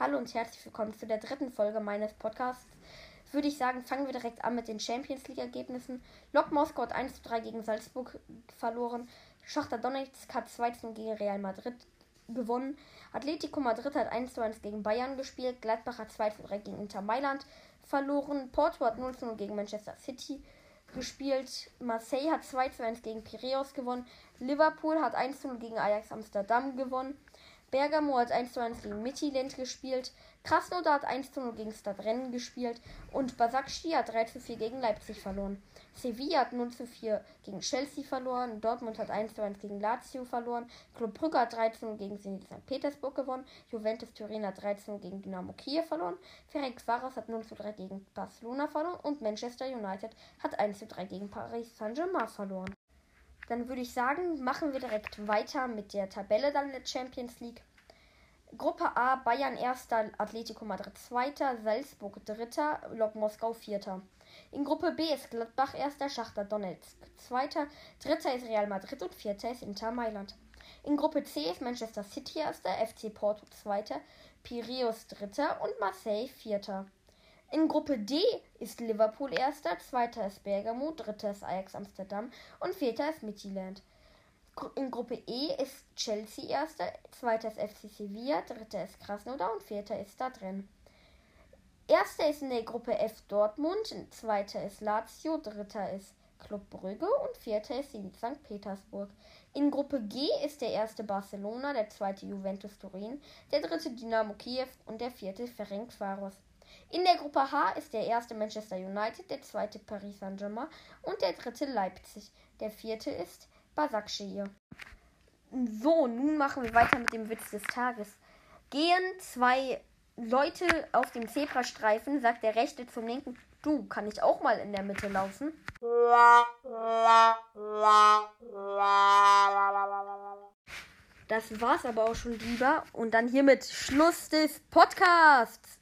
Hallo und herzlich willkommen zu der dritten Folge meines Podcasts. Würde ich sagen, fangen wir direkt an mit den Champions League Ergebnissen. Lok Moskau hat 1 zu 3 gegen Salzburg verloren. Schachter Donetsk hat 2 zu 0 gegen Real Madrid gewonnen. Atletico Madrid hat 1 zu 1 gegen Bayern gespielt. Gladbach hat 2 zu 3 gegen Inter Mailand verloren. Porto hat 0 zu 0 gegen Manchester City gespielt. Marseille hat 2 zu 1 gegen Piraeus gewonnen. Liverpool hat 1 zu 0 gegen Ajax Amsterdam gewonnen. Bergamo hat 1 zu 1 gegen Midtjylland gespielt. Krasnodar hat 1 zu 0 gegen Stadrennen gespielt. Und Basakci hat 3 zu 4 gegen Leipzig verloren. Sevilla hat 0 zu 4 gegen Chelsea verloren. Dortmund hat 1 zu 1 gegen Lazio verloren. Club Brügge hat 3 zu 0 gegen Zenit St. Petersburg gewonnen. Juventus Turin hat 3 zu 0 gegen Dynamo Kiew verloren. Ferenc Varas hat 0 zu 3 gegen Barcelona verloren. Und Manchester United hat 1 zu 3 gegen Paris Saint-Germain verloren. Dann würde ich sagen, machen wir direkt weiter mit der Tabelle dann der Champions League. Gruppe A, Bayern 1., Atletico Madrid 2., Salzburg 3., Lok Moskau 4. In Gruppe B ist Gladbach 1., Schachter Donetsk 2., 3. ist Real Madrid und 4. ist Inter Mailand. In Gruppe C ist Manchester City 1., FC Porto 2., Piraeus 3. und Marseille 4. In Gruppe D ist Liverpool erster, zweiter ist Bergamo, dritter ist Ajax Amsterdam und vierter ist Midtjylland. In Gruppe E ist Chelsea erster, zweiter ist FC Sevilla, dritter ist Krasnodar und vierter ist da drin. Erster ist in der Gruppe F Dortmund, zweiter ist Lazio, dritter ist Club Brügge und vierter ist St. Petersburg. In Gruppe G ist der erste Barcelona, der zweite Juventus Turin, der dritte Dynamo Kiew und der vierte Ferenc Varos. In der Gruppe H ist der erste Manchester United, der zweite Paris Saint-Germain und der dritte Leipzig. Der vierte ist Basakşehir. So, nun machen wir weiter mit dem Witz des Tages. Gehen zwei Leute auf dem Zebrastreifen, sagt der rechte zum linken, du, kann ich auch mal in der Mitte laufen? Das war's aber auch schon lieber. Und dann hiermit Schluss des Podcasts.